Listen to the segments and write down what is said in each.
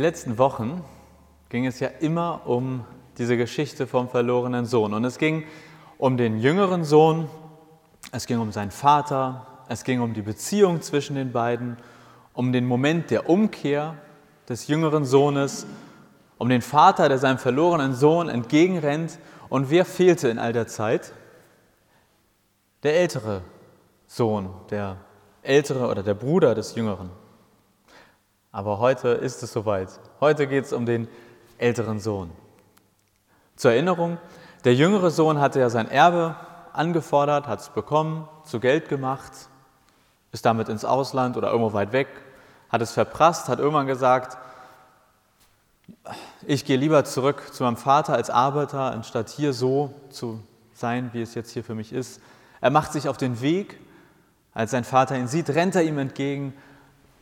Letzten Wochen ging es ja immer um diese Geschichte vom verlorenen Sohn. Und es ging um den jüngeren Sohn, es ging um seinen Vater, es ging um die Beziehung zwischen den beiden, um den Moment der Umkehr des jüngeren Sohnes, um den Vater, der seinem verlorenen Sohn entgegenrennt. Und wer fehlte in all der Zeit? Der ältere Sohn, der ältere oder der Bruder des Jüngeren. Aber heute ist es soweit. Heute geht es um den älteren Sohn. Zur Erinnerung, der jüngere Sohn hatte ja sein Erbe angefordert, hat es bekommen, zu Geld gemacht, ist damit ins Ausland oder irgendwo weit weg, hat es verprasst, hat irgendwann gesagt, ich gehe lieber zurück zu meinem Vater als Arbeiter, anstatt hier so zu sein, wie es jetzt hier für mich ist. Er macht sich auf den Weg, als sein Vater ihn sieht, rennt er ihm entgegen,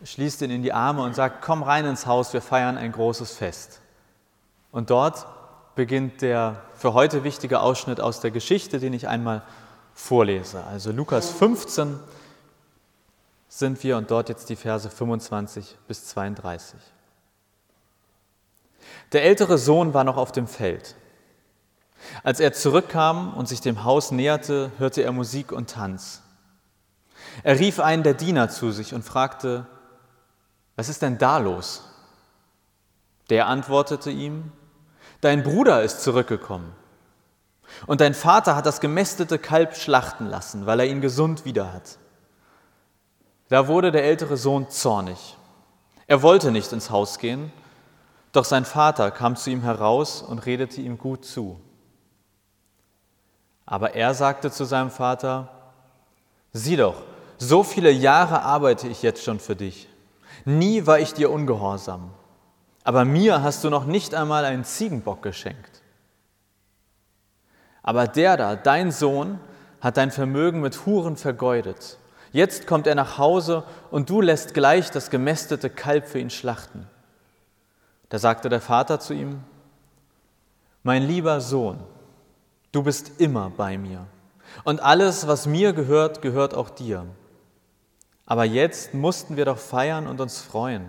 schließt ihn in die Arme und sagt, komm rein ins Haus, wir feiern ein großes Fest. Und dort beginnt der für heute wichtige Ausschnitt aus der Geschichte, den ich einmal vorlese. Also Lukas 15 sind wir und dort jetzt die Verse 25 bis 32. Der ältere Sohn war noch auf dem Feld. Als er zurückkam und sich dem Haus näherte, hörte er Musik und Tanz. Er rief einen der Diener zu sich und fragte, was ist denn da los? Der antwortete ihm, dein Bruder ist zurückgekommen und dein Vater hat das gemästete Kalb schlachten lassen, weil er ihn gesund wieder hat. Da wurde der ältere Sohn zornig. Er wollte nicht ins Haus gehen, doch sein Vater kam zu ihm heraus und redete ihm gut zu. Aber er sagte zu seinem Vater, sieh doch, so viele Jahre arbeite ich jetzt schon für dich Nie war ich dir ungehorsam, aber mir hast du noch nicht einmal einen Ziegenbock geschenkt. Aber der da, dein Sohn, hat dein Vermögen mit Huren vergeudet. Jetzt kommt er nach Hause und du lässt gleich das gemästete Kalb für ihn schlachten. Da sagte der Vater zu ihm, mein lieber Sohn, du bist immer bei mir und alles, was mir gehört, gehört auch dir. Aber jetzt mussten wir doch feiern und uns freuen,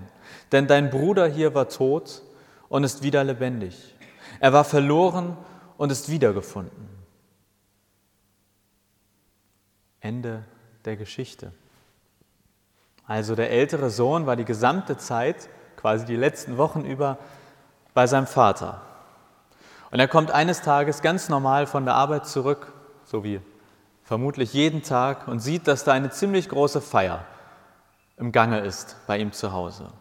denn dein Bruder hier war tot und ist wieder lebendig. Er war verloren und ist wiedergefunden. Ende der Geschichte. Also der ältere Sohn war die gesamte Zeit, quasi die letzten Wochen über, bei seinem Vater. Und er kommt eines Tages ganz normal von der Arbeit zurück, so wie vermutlich jeden Tag und sieht, dass da eine ziemlich große Feier im Gange ist bei ihm zu Hause.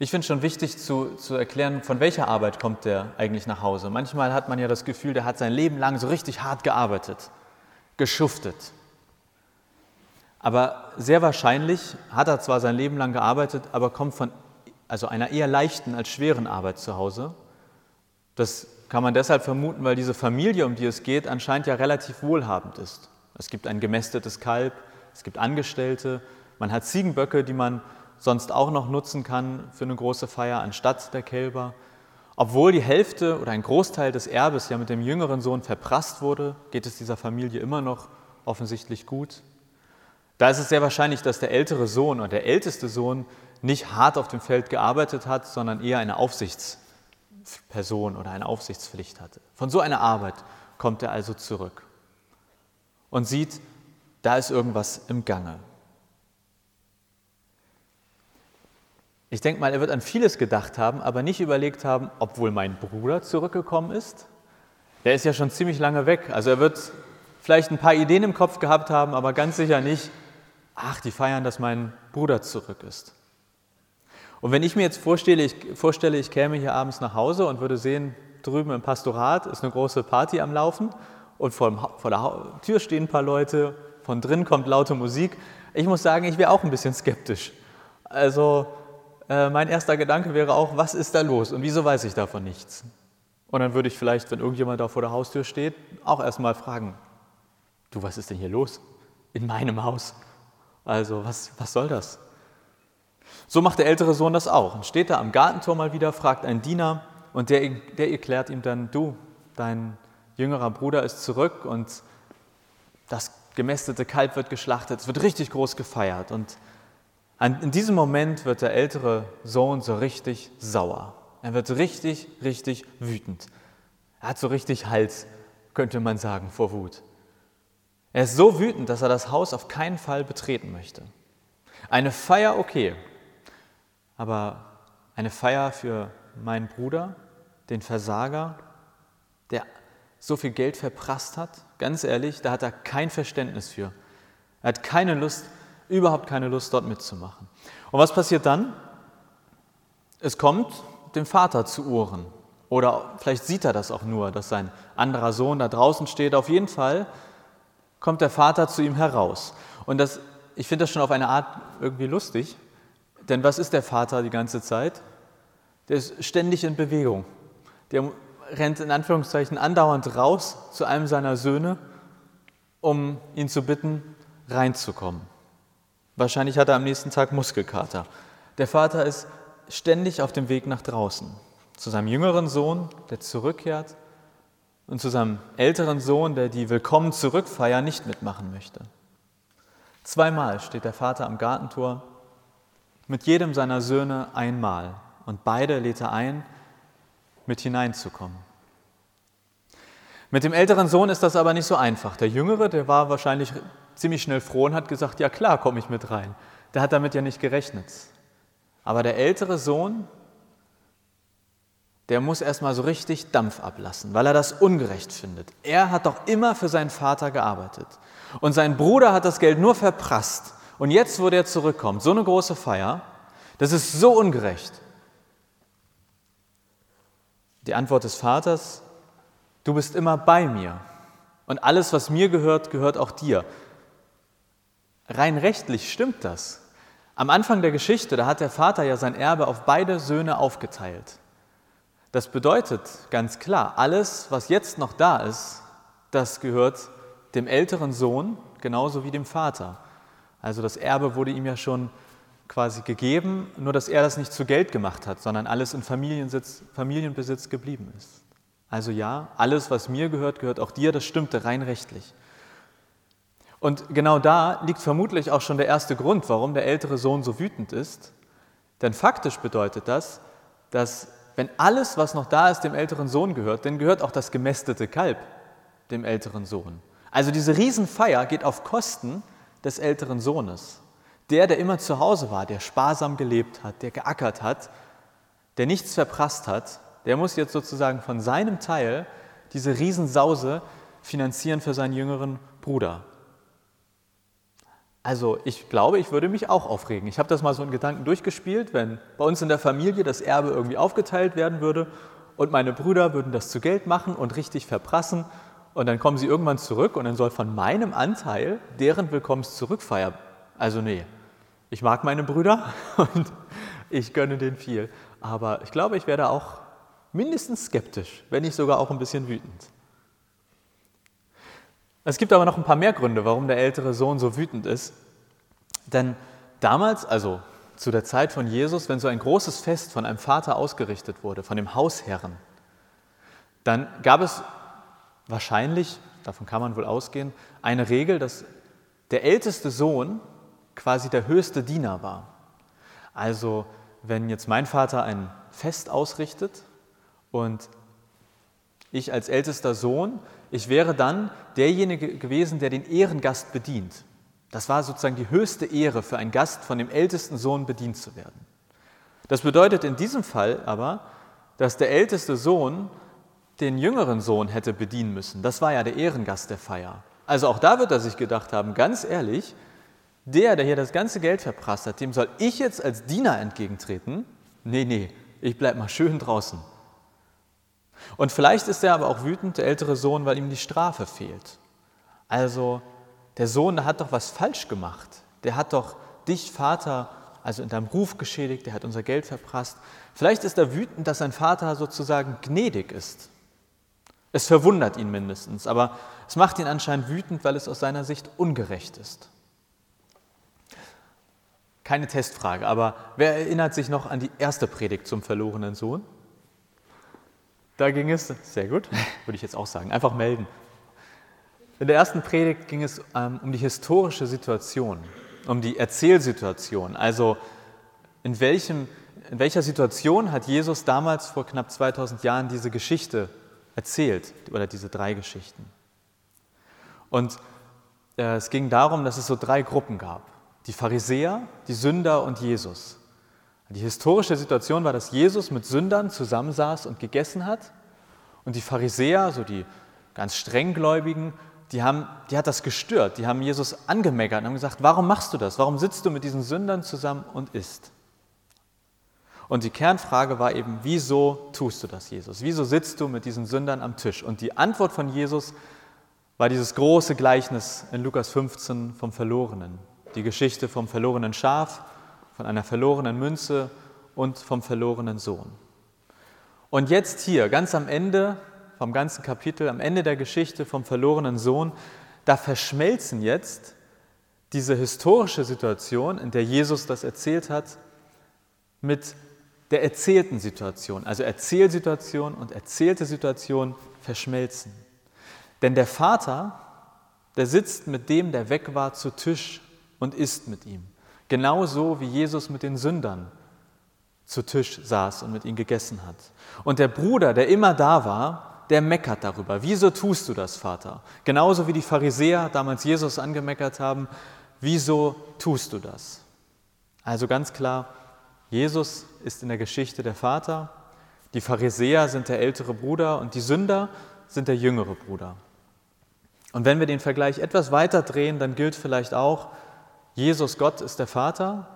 Ich finde es schon wichtig zu, zu erklären, von welcher Arbeit kommt der eigentlich nach Hause. Manchmal hat man ja das Gefühl, der hat sein Leben lang so richtig hart gearbeitet, geschuftet. Aber sehr wahrscheinlich hat er zwar sein Leben lang gearbeitet, aber kommt von also einer eher leichten als schweren Arbeit zu Hause. Das kann man deshalb vermuten, weil diese Familie, um die es geht, anscheinend ja relativ wohlhabend ist. Es gibt ein gemästetes Kalb, es gibt Angestellte, man hat Ziegenböcke, die man sonst auch noch nutzen kann für eine große Feier anstatt der Kälber. Obwohl die Hälfte oder ein Großteil des Erbes ja mit dem jüngeren Sohn verprasst wurde, geht es dieser Familie immer noch offensichtlich gut. Da ist es sehr wahrscheinlich, dass der ältere Sohn oder der älteste Sohn nicht hart auf dem Feld gearbeitet hat, sondern eher eine Aufsichts Person oder eine Aufsichtspflicht hatte. Von so einer Arbeit kommt er also zurück und sieht, da ist irgendwas im Gange. Ich denke mal, er wird an vieles gedacht haben, aber nicht überlegt haben, ob wohl mein Bruder zurückgekommen ist. Der ist ja schon ziemlich lange weg. Also er wird vielleicht ein paar Ideen im Kopf gehabt haben, aber ganz sicher nicht, ach, die feiern, dass mein Bruder zurück ist. Und wenn ich mir jetzt vorstelle ich, vorstelle, ich käme hier abends nach Hause und würde sehen, drüben im Pastorat ist eine große Party am Laufen und vor, vor der Tür stehen ein paar Leute, von drin kommt laute Musik. Ich muss sagen, ich wäre auch ein bisschen skeptisch. Also äh, mein erster Gedanke wäre auch, was ist da los und wieso weiß ich davon nichts? Und dann würde ich vielleicht, wenn irgendjemand da vor der Haustür steht, auch erstmal fragen, du, was ist denn hier los in meinem Haus? Also was, was soll das? So macht der ältere Sohn das auch. Und steht da am Gartentor mal wieder, fragt einen Diener und der, der erklärt ihm dann, du, dein jüngerer Bruder ist zurück und das gemästete Kalb wird geschlachtet, es wird richtig groß gefeiert. Und In diesem Moment wird der ältere Sohn so richtig sauer. Er wird richtig, richtig wütend. Er hat so richtig Hals, könnte man sagen, vor Wut. Er ist so wütend, dass er das Haus auf keinen Fall betreten möchte. Eine Feier, okay, aber eine Feier für meinen Bruder, den Versager, der so viel Geld verprasst hat, ganz ehrlich, da hat er kein Verständnis für. Er hat keine Lust, überhaupt keine Lust, dort mitzumachen. Und was passiert dann? Es kommt dem Vater zu Ohren. Oder vielleicht sieht er das auch nur, dass sein anderer Sohn da draußen steht. Auf jeden Fall kommt der Vater zu ihm heraus. Und das, ich finde das schon auf eine Art irgendwie lustig, denn was ist der Vater die ganze Zeit? Der ist ständig in Bewegung. Der rennt in Anführungszeichen andauernd raus zu einem seiner Söhne, um ihn zu bitten, reinzukommen. Wahrscheinlich hat er am nächsten Tag Muskelkater. Der Vater ist ständig auf dem Weg nach draußen. Zu seinem jüngeren Sohn, der zurückkehrt, und zu seinem älteren Sohn, der die Willkommen zurückfeier nicht mitmachen möchte. Zweimal steht der Vater am Gartentor, mit jedem seiner Söhne einmal, und beide lädt er ein, mit hineinzukommen. Mit dem älteren Sohn ist das aber nicht so einfach. Der jüngere, der war wahrscheinlich ziemlich schnell froh und hat gesagt, ja klar, komme ich mit rein. Der hat damit ja nicht gerechnet. Aber der ältere Sohn, der muss erstmal so richtig Dampf ablassen, weil er das ungerecht findet. Er hat doch immer für seinen Vater gearbeitet. Und sein Bruder hat das Geld nur verprasst. Und jetzt, wo der zurückkommt, so eine große Feier, das ist so ungerecht. Die Antwort des Vaters, du bist immer bei mir. Und alles, was mir gehört, gehört auch dir. Rein rechtlich stimmt das. Am Anfang der Geschichte, da hat der Vater ja sein Erbe auf beide Söhne aufgeteilt. Das bedeutet ganz klar, alles, was jetzt noch da ist, das gehört dem älteren Sohn genauso wie dem Vater. Also das Erbe wurde ihm ja schon quasi gegeben, nur dass er das nicht zu Geld gemacht hat, sondern alles in Familienbesitz geblieben ist. Also ja, alles, was mir gehört, gehört auch dir, das stimmte rein rechtlich. Und genau da liegt vermutlich auch schon der erste Grund, warum der ältere Sohn so wütend ist. Denn faktisch bedeutet das, dass wenn alles, was noch da ist, dem älteren Sohn gehört, dann gehört auch das gemästete Kalb dem älteren Sohn. Also diese Riesenfeier geht auf Kosten des älteren Sohnes. Der, der immer zu Hause war, der sparsam gelebt hat, der geackert hat, der nichts verprasst hat, der muss jetzt sozusagen von seinem Teil diese Riesensause finanzieren für seinen jüngeren Bruder. Also ich glaube, ich würde mich auch aufregen. Ich habe das mal so in Gedanken durchgespielt, wenn bei uns in der Familie das Erbe irgendwie aufgeteilt werden würde und meine Brüder würden das zu Geld machen und richtig verprassen und dann kommen sie irgendwann zurück und dann soll von meinem Anteil deren Willkommenszurückfeier. Also nee, ich mag meine Brüder und ich gönne denen viel. Aber ich glaube, ich werde auch mindestens skeptisch, wenn nicht sogar auch ein bisschen wütend. Es gibt aber noch ein paar mehr Gründe, warum der ältere Sohn so wütend ist. Denn damals, also zu der Zeit von Jesus, wenn so ein großes Fest von einem Vater ausgerichtet wurde, von dem Hausherren, dann gab es wahrscheinlich, davon kann man wohl ausgehen, eine Regel, dass der älteste Sohn quasi der höchste Diener war. Also wenn jetzt mein Vater ein Fest ausrichtet und ich als ältester Sohn, ich wäre dann derjenige gewesen, der den Ehrengast bedient. Das war sozusagen die höchste Ehre für einen Gast, von dem ältesten Sohn bedient zu werden. Das bedeutet in diesem Fall aber, dass der älteste Sohn den jüngeren Sohn hätte bedienen müssen. Das war ja der Ehrengast der Feier. Also auch da wird er sich gedacht haben, ganz ehrlich, der, der hier das ganze Geld verprasst hat, dem soll ich jetzt als Diener entgegentreten? Nee, nee, ich bleib mal schön draußen. Und vielleicht ist er aber auch wütend, der ältere Sohn, weil ihm die Strafe fehlt. Also der Sohn, der hat doch was falsch gemacht. Der hat doch dich, Vater, also in deinem Ruf geschädigt, der hat unser Geld verprasst. Vielleicht ist er wütend, dass sein Vater sozusagen gnädig ist. Es verwundert ihn mindestens, aber es macht ihn anscheinend wütend, weil es aus seiner Sicht ungerecht ist. Keine Testfrage, aber wer erinnert sich noch an die erste Predigt zum verlorenen Sohn? Da ging es, sehr gut, würde ich jetzt auch sagen, einfach melden. In der ersten Predigt ging es ähm, um die historische Situation. um die Erzählsituation. Also in, welchem, in welcher Situation hat Jesus damals vor knapp 2000 Jahren diese Geschichte erzählt oder diese drei Geschichten? Und äh, es ging darum, dass es so drei Gruppen gab. Die Pharisäer, die Sünder und Jesus. Die historische Situation war, dass Jesus mit Sündern zusammensaß und gegessen hat. Und die Pharisäer, so die ganz strenggläubigen, die, haben, die hat das gestört. Die haben Jesus angemeckert und haben gesagt, warum machst du das? Warum sitzt du mit diesen Sündern zusammen und isst? Und die Kernfrage war eben, wieso tust du das, Jesus? Wieso sitzt du mit diesen Sündern am Tisch? Und die Antwort von Jesus war dieses große Gleichnis in Lukas 15 vom Verlorenen. Die Geschichte vom verlorenen Schaf, von einer verlorenen Münze und vom verlorenen Sohn. Und jetzt hier, ganz am Ende vom ganzen Kapitel, am Ende der Geschichte vom verlorenen Sohn, da verschmelzen jetzt diese historische Situation, in der Jesus das erzählt hat, mit der erzählten Situation. Also Erzählsituation und erzählte Situation verschmelzen. Denn der Vater, der sitzt mit dem, der weg war, zu Tisch und isst mit ihm. Genauso wie Jesus mit den Sündern zu Tisch saß und mit ihnen gegessen hat. Und der Bruder, der immer da war, der meckert darüber. Wieso tust du das, Vater? Genauso wie die Pharisäer damals Jesus angemeckert haben. Wieso tust du das? Also ganz klar, Jesus ist in der Geschichte der Vater, die Pharisäer sind der ältere Bruder und die Sünder sind der jüngere Bruder. Und wenn wir den Vergleich etwas weiter drehen, dann gilt vielleicht auch, Jesus Gott ist der Vater.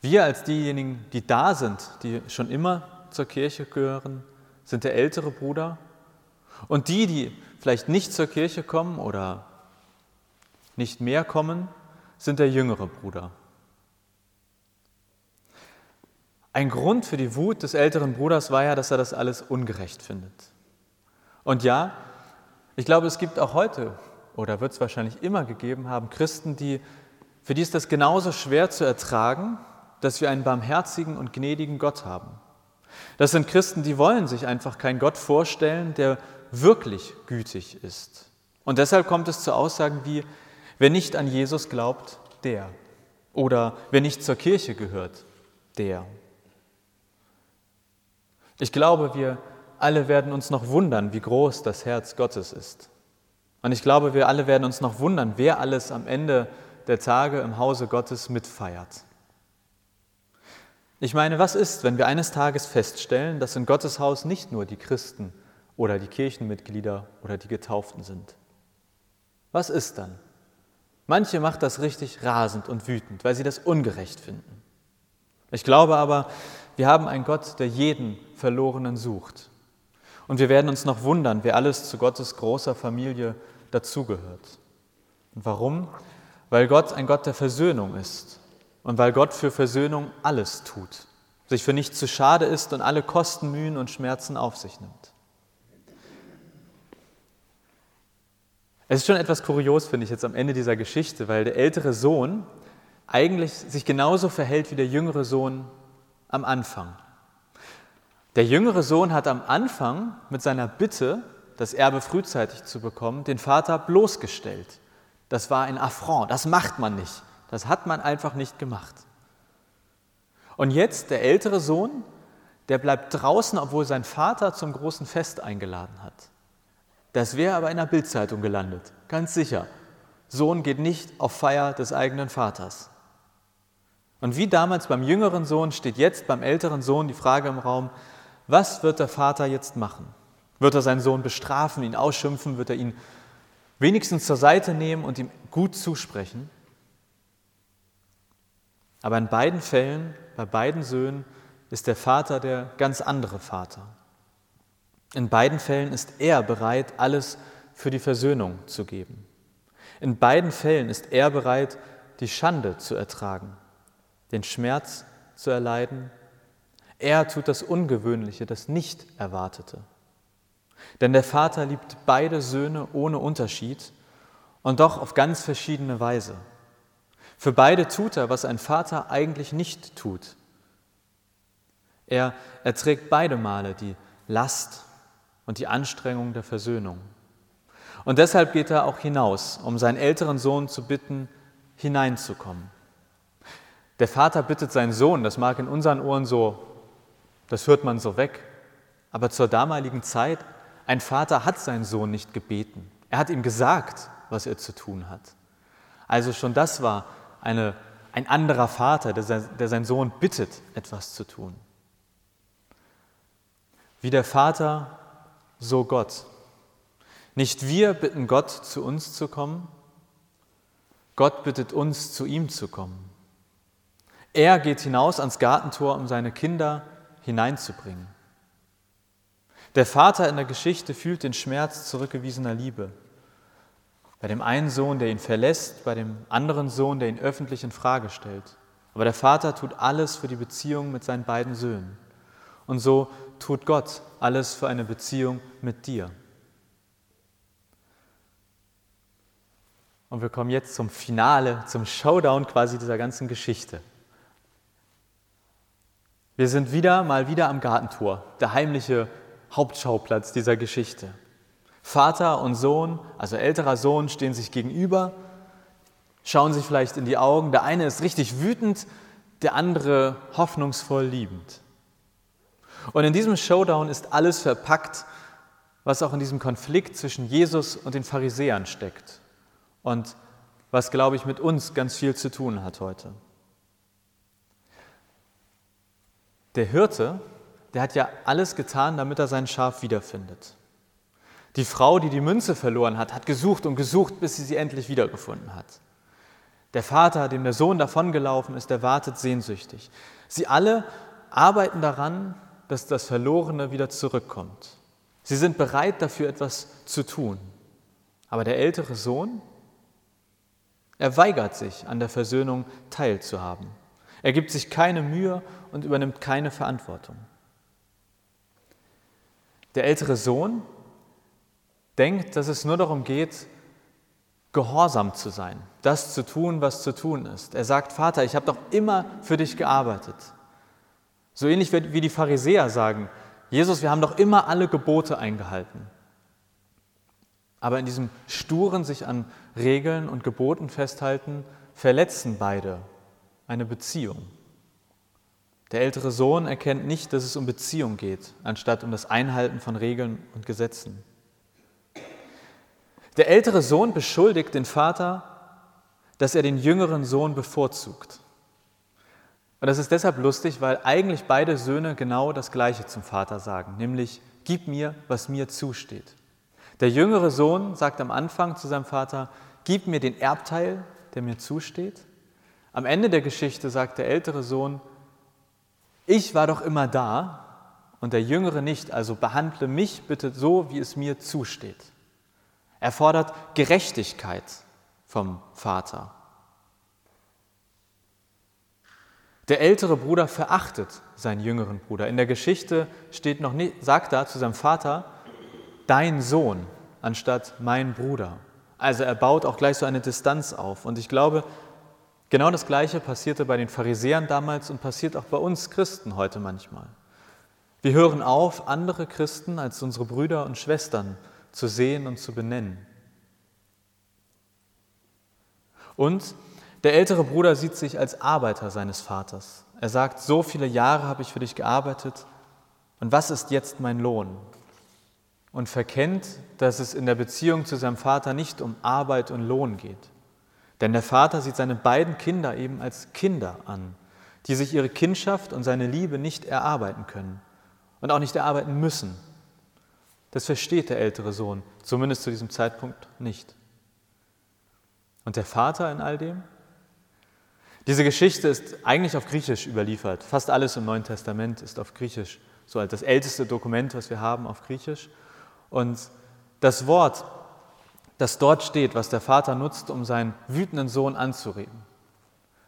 Wir als diejenigen, die da sind, die schon immer zur Kirche gehören, sind der ältere Bruder. Und die, die vielleicht nicht zur Kirche kommen oder nicht mehr kommen, sind der jüngere Bruder. Ein Grund für die Wut des älteren Bruders war ja, dass er das alles ungerecht findet. Und ja, ich glaube, es gibt auch heute oder wird es wahrscheinlich immer gegeben haben, Christen, die, für die ist das genauso schwer zu ertragen, dass wir einen barmherzigen und gnädigen Gott haben. Das sind Christen, die wollen sich einfach keinen Gott vorstellen, der wirklich gütig ist. Und deshalb kommt es zu Aussagen wie, wer nicht an Jesus glaubt, der. Oder wer nicht zur Kirche gehört, der. Ich glaube, wir alle werden uns noch wundern, wie groß das Herz Gottes ist. Und ich glaube, wir alle werden uns noch wundern, wer alles am Ende der Tage im Hause Gottes mitfeiert. Ich meine, was ist, wenn wir eines Tages feststellen, dass in Gottes Haus nicht nur die Christen oder die Kirchenmitglieder oder die Getauften sind? Was ist dann? Manche macht das richtig rasend und wütend, weil sie das ungerecht finden. Ich glaube aber, wir haben einen Gott, der jeden Verlorenen sucht und wir werden uns noch wundern, wer alles zu Gottes großer Familie dazugehört. Und warum? Weil Gott ein Gott der Versöhnung ist und weil Gott für Versöhnung alles tut, sich für nichts zu schade ist und alle Kosten, Mühen und Schmerzen auf sich nimmt. Es ist schon etwas kurios, finde ich jetzt am Ende dieser Geschichte, weil der ältere Sohn eigentlich sich genauso verhält wie der jüngere Sohn am Anfang. Der jüngere Sohn hat am Anfang mit seiner Bitte, das Erbe frühzeitig zu bekommen, den Vater bloßgestellt. Das war ein Affront, das macht man nicht. Das hat man einfach nicht gemacht. Und jetzt der ältere Sohn, der bleibt draußen, obwohl sein Vater zum großen Fest eingeladen hat. Das wäre aber in der Bildzeitung gelandet, ganz sicher. Sohn geht nicht auf Feier des eigenen Vaters. Und wie damals beim jüngeren Sohn steht jetzt beim älteren Sohn die Frage im Raum, was wird der Vater jetzt machen? Wird er seinen Sohn bestrafen, ihn ausschimpfen? Wird er ihn wenigstens zur Seite nehmen und ihm gut zusprechen? Aber in beiden Fällen, bei beiden Söhnen, ist der Vater der ganz andere Vater. In beiden Fällen ist er bereit, alles für die Versöhnung zu geben. In beiden Fällen ist er bereit, die Schande zu ertragen, den Schmerz zu erleiden er tut das Ungewöhnliche, das Nicht-Erwartete. Denn der Vater liebt beide Söhne ohne Unterschied und doch auf ganz verschiedene Weise. Für beide tut er, was ein Vater eigentlich nicht tut. Er erträgt beide Male die Last und die Anstrengung der Versöhnung. Und deshalb geht er auch hinaus, um seinen älteren Sohn zu bitten, hineinzukommen, Der Vater bittet seinen Sohn, das mag in unseren Ohren so, das hört man so weg, aber zur damaligen Zeit, ein Vater hat seinen Sohn nicht gebeten. Er hat ihm gesagt, was er zu tun hat. Also schon das war eine, ein anderer Vater, der, sein, der seinen Sohn bittet, etwas zu tun. Wie der Vater, so Gott. Nicht wir bitten Gott, zu uns zu kommen, Gott bittet uns, zu ihm zu kommen. Er geht hinaus ans Gartentor, um seine Kinder hineinzubringen. Der Vater in der Geschichte fühlt den Schmerz zurückgewiesener Liebe. Bei dem einen Sohn, der ihn verlässt, bei dem anderen Sohn, der ihn öffentlich in Frage stellt. Aber der Vater tut alles für die Beziehung mit seinen beiden Söhnen. Und so tut Gott alles für eine Beziehung mit dir. Und wir kommen jetzt zum Finale, zum Showdown quasi dieser ganzen Geschichte. Wir sind wieder mal wieder am Gartentor, der heimliche Hauptschauplatz dieser Geschichte. Vater und Sohn, also älterer Sohn, stehen sich gegenüber, schauen sich vielleicht in die Augen. Der eine ist richtig wütend, der andere hoffnungsvoll liebend. Und in diesem Showdown ist alles verpackt, was auch in diesem Konflikt zwischen Jesus und den Pharisäern steckt und was, glaube ich, mit uns ganz viel zu tun hat heute. Der Hirte, der hat ja alles getan, damit er sein Schaf wiederfindet. Die Frau, die die Münze verloren hat, hat gesucht und gesucht, bis sie sie endlich wiedergefunden hat. Der Vater, dem der Sohn davongelaufen ist, der wartet sehnsüchtig. Sie alle arbeiten daran, dass das Verlorene wieder zurückkommt. Sie sind bereit dafür etwas zu tun. Aber der ältere Sohn, er weigert sich, an der Versöhnung teilzuhaben. Er gibt sich keine Mühe und übernimmt keine Verantwortung. Der ältere Sohn denkt, dass es nur darum geht, gehorsam zu sein, das zu tun, was zu tun ist. Er sagt, Vater, ich habe doch immer für dich gearbeitet. So ähnlich wie die Pharisäer sagen, Jesus, wir haben doch immer alle Gebote eingehalten. Aber in diesem sturen sich an Regeln und Geboten festhalten, verletzen beide eine Beziehung. Der ältere Sohn erkennt nicht, dass es um Beziehung geht, anstatt um das Einhalten von Regeln und Gesetzen. Der ältere Sohn beschuldigt den Vater, dass er den jüngeren Sohn bevorzugt. Und das ist deshalb lustig, weil eigentlich beide Söhne genau das Gleiche zum Vater sagen, nämlich, gib mir, was mir zusteht. Der jüngere Sohn sagt am Anfang zu seinem Vater, gib mir den Erbteil, der mir zusteht. Am Ende der Geschichte sagt der ältere Sohn, ich war doch immer da und der jüngere nicht, also behandle mich bitte so, wie es mir zusteht. Er fordert Gerechtigkeit vom Vater. Der ältere Bruder verachtet seinen jüngeren Bruder. In der Geschichte steht noch nicht, sagt er zu seinem Vater, dein Sohn anstatt mein Bruder. Also er baut auch gleich so eine Distanz auf. Und ich glaube, genau das Gleiche passierte bei den Pharisäern damals und passiert auch bei uns Christen heute manchmal. Wir hören auf, andere Christen als unsere Brüder und Schwestern zu sehen und zu benennen. Und der ältere Bruder sieht sich als Arbeiter seines Vaters. Er sagt, so viele Jahre habe ich für dich gearbeitet und was ist jetzt mein Lohn? Und verkennt, dass es in der Beziehung zu seinem Vater nicht um Arbeit und Lohn geht. Denn der Vater sieht seine beiden Kinder eben als Kinder an, die sich ihre Kindschaft und seine Liebe nicht erarbeiten können und auch nicht erarbeiten müssen. Das versteht der ältere Sohn, zumindest zu diesem Zeitpunkt nicht. Und der Vater in all dem? Diese Geschichte ist eigentlich auf Griechisch überliefert. Fast alles im Neuen Testament ist auf Griechisch, so als das älteste Dokument, was wir haben, auf Griechisch. Und das Wort, das dort steht, was der Vater nutzt, um seinen wütenden Sohn anzureden,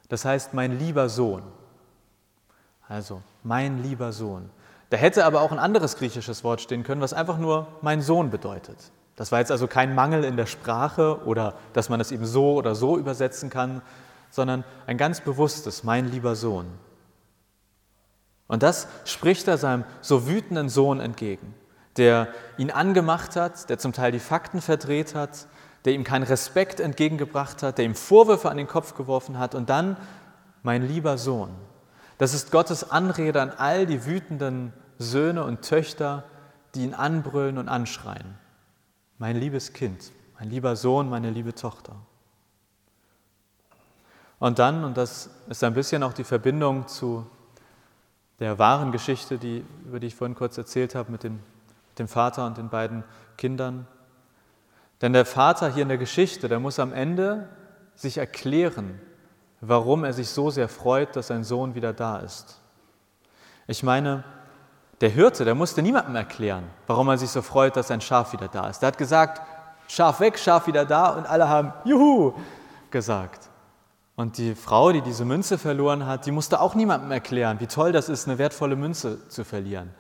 das heißt mein lieber Sohn. Also mein lieber Sohn. Da hätte aber auch ein anderes griechisches Wort stehen können, was einfach nur mein Sohn bedeutet. Das war jetzt also kein Mangel in der Sprache oder dass man es eben so oder so übersetzen kann, sondern ein ganz bewusstes, mein lieber Sohn. Und das spricht er seinem so wütenden Sohn entgegen, der ihn angemacht hat, der zum Teil die Fakten verdreht hat, der ihm keinen Respekt entgegengebracht hat, der ihm Vorwürfe an den Kopf geworfen hat und dann mein lieber Sohn. Das ist Gottes Anrede an all die wütenden Söhne und Töchter, die ihn anbrüllen und anschreien. Mein liebes Kind, mein lieber Sohn, meine liebe Tochter. Und dann, und das ist ein bisschen auch die Verbindung zu der wahren Geschichte, die, über die ich vorhin kurz erzählt habe, mit dem, dem Vater und den beiden Kindern. Denn der Vater hier in der Geschichte, der muss am Ende sich erklären, warum er sich so sehr freut, dass sein Sohn wieder da ist. Ich meine, der Hirte, der musste niemandem erklären, warum er sich so freut, dass sein Schaf wieder da ist. Der hat gesagt, Schaf weg, Schaf wieder da und alle haben Juhu gesagt. Und die Frau, die diese Münze verloren hat, die musste auch niemandem erklären, wie toll das ist, eine wertvolle Münze zu verlieren.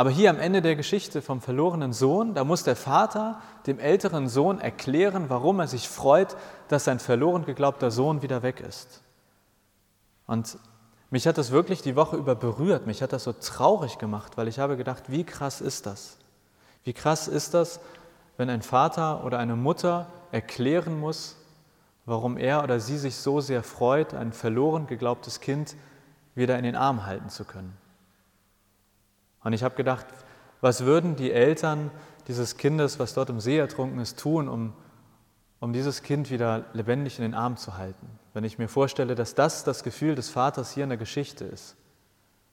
Aber hier am Ende der Geschichte vom verlorenen Sohn, da muss der Vater dem älteren Sohn erklären, warum er sich freut, dass sein verloren geglaubter Sohn wieder weg ist. Und mich hat das wirklich die Woche über berührt, mich hat das so traurig gemacht, weil ich habe gedacht, wie krass ist das? Wie krass ist das, wenn ein Vater oder eine Mutter erklären muss, warum er oder sie sich so sehr freut, ein verloren geglaubtes Kind wieder in den Arm halten zu können. Und ich habe gedacht, was würden die Eltern dieses Kindes, was dort im See ertrunken ist, tun, um, um dieses Kind wieder lebendig in den Arm zu halten? Wenn ich mir vorstelle, dass das das Gefühl des Vaters hier in der Geschichte ist,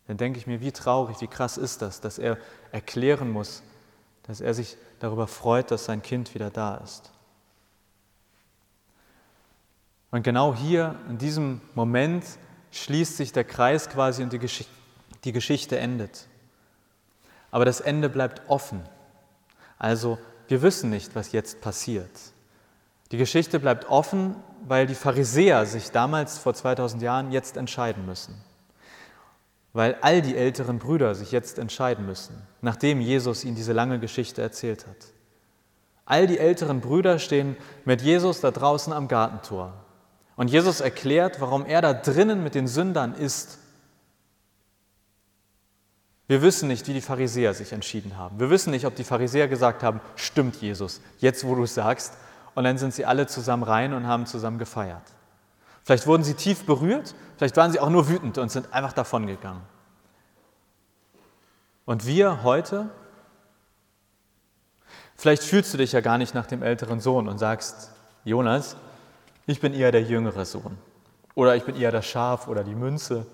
dann denke ich mir, wie traurig, wie krass ist das, dass er erklären muss, dass er sich darüber freut, dass sein Kind wieder da ist. Und genau hier, in diesem Moment, schließt sich der Kreis quasi und die, Gesch die Geschichte endet. Aber das Ende bleibt offen. Also wir wissen nicht, was jetzt passiert. Die Geschichte bleibt offen, weil die Pharisäer sich damals vor 2000 Jahren jetzt entscheiden müssen. Weil all die älteren Brüder sich jetzt entscheiden müssen, nachdem Jesus ihnen diese lange Geschichte erzählt hat. All die älteren Brüder stehen mit Jesus da draußen am Gartentor. Und Jesus erklärt, warum er da drinnen mit den Sündern ist. Wir wissen nicht, wie die Pharisäer sich entschieden haben. Wir wissen nicht, ob die Pharisäer gesagt haben, stimmt Jesus, jetzt wo du es sagst, und dann sind sie alle zusammen rein und haben zusammen gefeiert. Vielleicht wurden sie tief berührt, vielleicht waren sie auch nur wütend und sind einfach davongegangen. Und wir heute, vielleicht fühlst du dich ja gar nicht nach dem älteren Sohn und sagst, Jonas, ich bin eher der jüngere Sohn. Oder ich bin eher das Schaf oder die Münze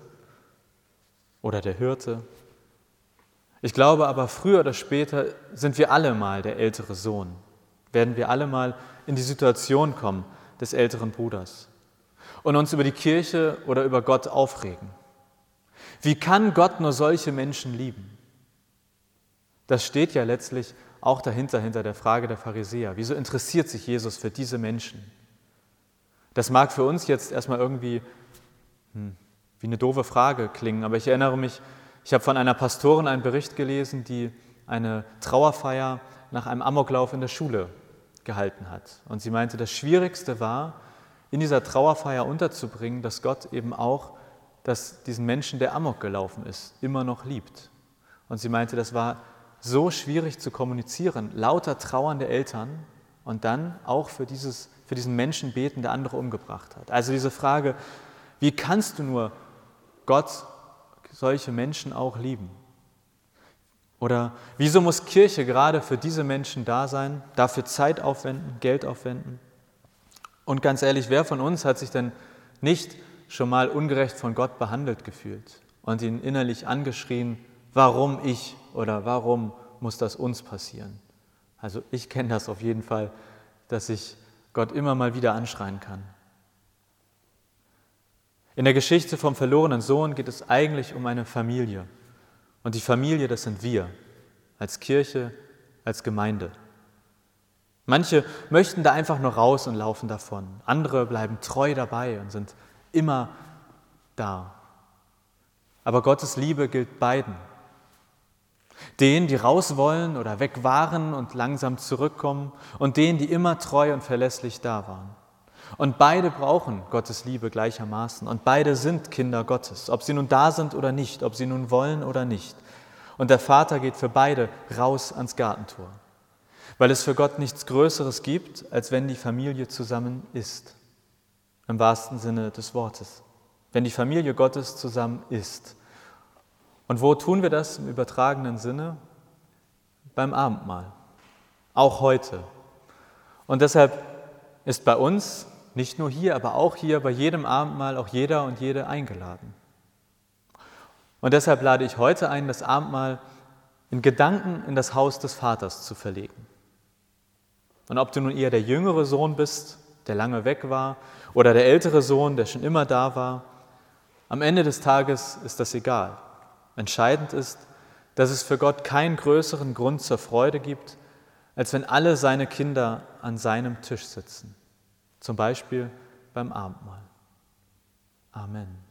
oder der Hirte. Ich glaube aber, früher oder später sind wir alle mal der ältere Sohn. Werden wir alle mal in die Situation kommen des älteren Bruders und uns über die Kirche oder über Gott aufregen. Wie kann Gott nur solche Menschen lieben? Das steht ja letztlich auch dahinter, hinter der Frage der Pharisäer. Wieso interessiert sich Jesus für diese Menschen? Das mag für uns jetzt erstmal irgendwie hm, wie eine doofe Frage klingen, aber ich erinnere mich, ich habe von einer Pastorin einen Bericht gelesen, die eine Trauerfeier nach einem Amoklauf in der Schule gehalten hat. Und sie meinte, das Schwierigste war, in dieser Trauerfeier unterzubringen, dass Gott eben auch dass diesen Menschen, der Amok gelaufen ist, immer noch liebt. Und sie meinte, das war so schwierig zu kommunizieren, lauter trauernde Eltern und dann auch für, dieses, für diesen Menschen beten, der andere umgebracht hat. Also diese Frage, wie kannst du nur Gott solche Menschen auch lieben? Oder wieso muss Kirche gerade für diese Menschen da sein, dafür Zeit aufwenden, Geld aufwenden? Und ganz ehrlich, wer von uns hat sich denn nicht schon mal ungerecht von Gott behandelt gefühlt und ihn innerlich angeschrien, warum ich oder warum muss das uns passieren? Also ich kenne das auf jeden Fall, dass ich Gott immer mal wieder anschreien kann. In der Geschichte vom verlorenen Sohn geht es eigentlich um eine Familie. Und die Familie, das sind wir, als Kirche, als Gemeinde. Manche möchten da einfach nur raus und laufen davon. Andere bleiben treu dabei und sind immer da. Aber Gottes Liebe gilt beiden. Denen, die raus wollen oder weg waren und langsam zurückkommen und denen, die immer treu und verlässlich da waren. Und beide brauchen Gottes Liebe gleichermaßen. Und beide sind Kinder Gottes, ob sie nun da sind oder nicht, ob sie nun wollen oder nicht. Und der Vater geht für beide raus ans Gartentor, weil es für Gott nichts Größeres gibt, als wenn die Familie zusammen ist, im wahrsten Sinne des Wortes. wenn die Familie Gottes zusammen ist. Und wo tun wir das im übertragenen Sinne? Beim Abendmahl. Auch heute. Und deshalb ist bei uns, nicht nur hier, aber auch hier, bei jedem Abendmahl auch jeder und jede eingeladen. Und deshalb lade ich heute ein, das Abendmahl in Gedanken in das Haus des Vaters zu verlegen. Und ob du nun eher der jüngere Sohn bist, der lange weg war, oder der ältere Sohn, der schon immer da war, am Ende des Tages ist das egal. Entscheidend ist, dass es für Gott keinen größeren Grund zur Freude gibt, als wenn alle seine Kinder an seinem Tisch sitzen, zum Beispiel beim Abendmahl. Amen.